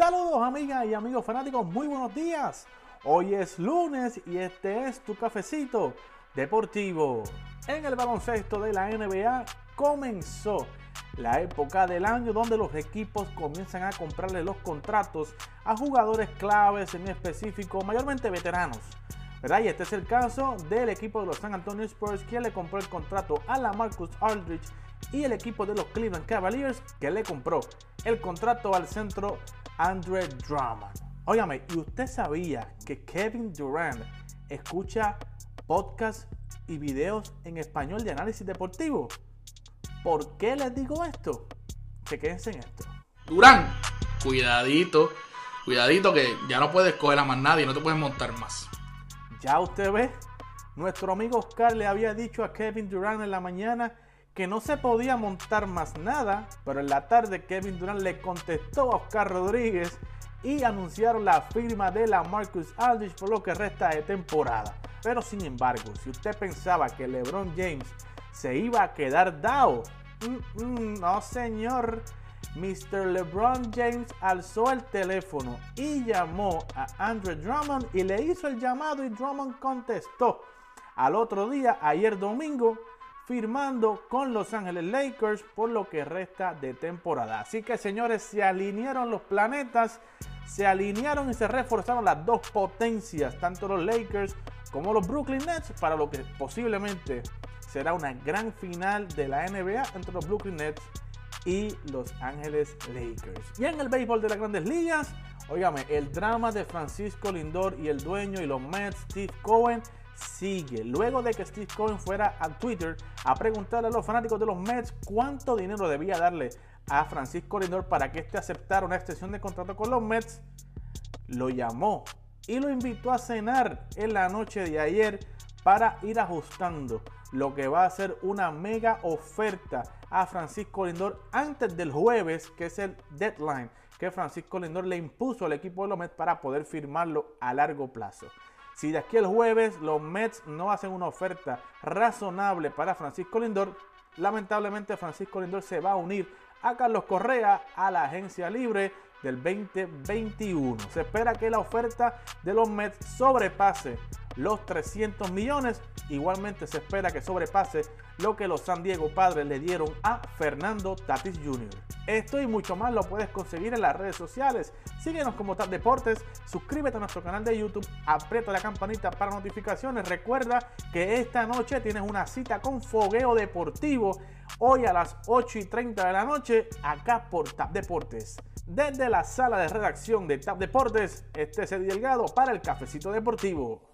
Saludos amigas y amigos fanáticos, muy buenos días. Hoy es lunes y este es tu cafecito deportivo. En el baloncesto de la NBA comenzó la época del año donde los equipos comienzan a comprarle los contratos a jugadores claves en específico, mayormente veteranos. ¿verdad? Y este es el caso del equipo de los San Antonio Spurs que le compró el contrato a la Marcus Aldridge y el equipo de los Cleveland Cavaliers que le compró el contrato al centro Andre Drummond. Óigame, ¿y usted sabía que Kevin Durant escucha podcasts y videos en español de análisis deportivo? ¿Por qué les digo esto? Chequense en esto. Durán, cuidadito, cuidadito que ya no puedes coger a más nadie, no te puedes montar más. Ya usted ve, nuestro amigo Oscar le había dicho a Kevin Durant en la mañana que no se podía montar más nada, pero en la tarde Kevin Durant le contestó a Oscar Rodríguez y anunciaron la firma de la Marcus Aldridge por lo que resta de temporada. Pero sin embargo, si usted pensaba que LeBron James se iba a quedar dado, mm, mm, no señor, Mr. LeBron James alzó el teléfono y llamó a Andre Drummond y le hizo el llamado y Drummond contestó. Al otro día, ayer domingo, firmando con Los Ángeles Lakers por lo que resta de temporada. Así que señores, se alinearon los planetas, se alinearon y se reforzaron las dos potencias, tanto los Lakers como los Brooklyn Nets, para lo que posiblemente será una gran final de la NBA entre los Brooklyn Nets y Los Ángeles Lakers. Y en el béisbol de las grandes ligas, óigame, el drama de Francisco Lindor y el dueño y los Mets, Steve Cohen, sigue. Luego de que Steve Cohen fuera a Twitter a preguntarle a los fanáticos de los Mets cuánto dinero debía darle a Francisco Lindor para que éste aceptara una extensión de contrato con los Mets, lo llamó y lo invitó a cenar en la noche de ayer para ir ajustando lo que va a ser una mega oferta a Francisco Lindor antes del jueves, que es el deadline que Francisco Lindor le impuso al equipo de los Mets para poder firmarlo a largo plazo. Si de aquí al jueves los Mets no hacen una oferta razonable para Francisco Lindor, lamentablemente Francisco Lindor se va a unir a Carlos Correa a la agencia libre del 2021. Se espera que la oferta de los Mets sobrepase los 300 millones. Igualmente se espera que sobrepase lo que los San Diego Padres le dieron a Fernando Tatis Jr. Esto y mucho más lo puedes conseguir en las redes sociales. Síguenos como Tap Deportes, suscríbete a nuestro canal de YouTube, aprieta la campanita para notificaciones. Recuerda que esta noche tienes una cita con Fogueo Deportivo hoy a las 8 y 30 de la noche acá por Tap Deportes. Desde la sala de redacción de Tap Deportes, este es el Delgado para el Cafecito Deportivo.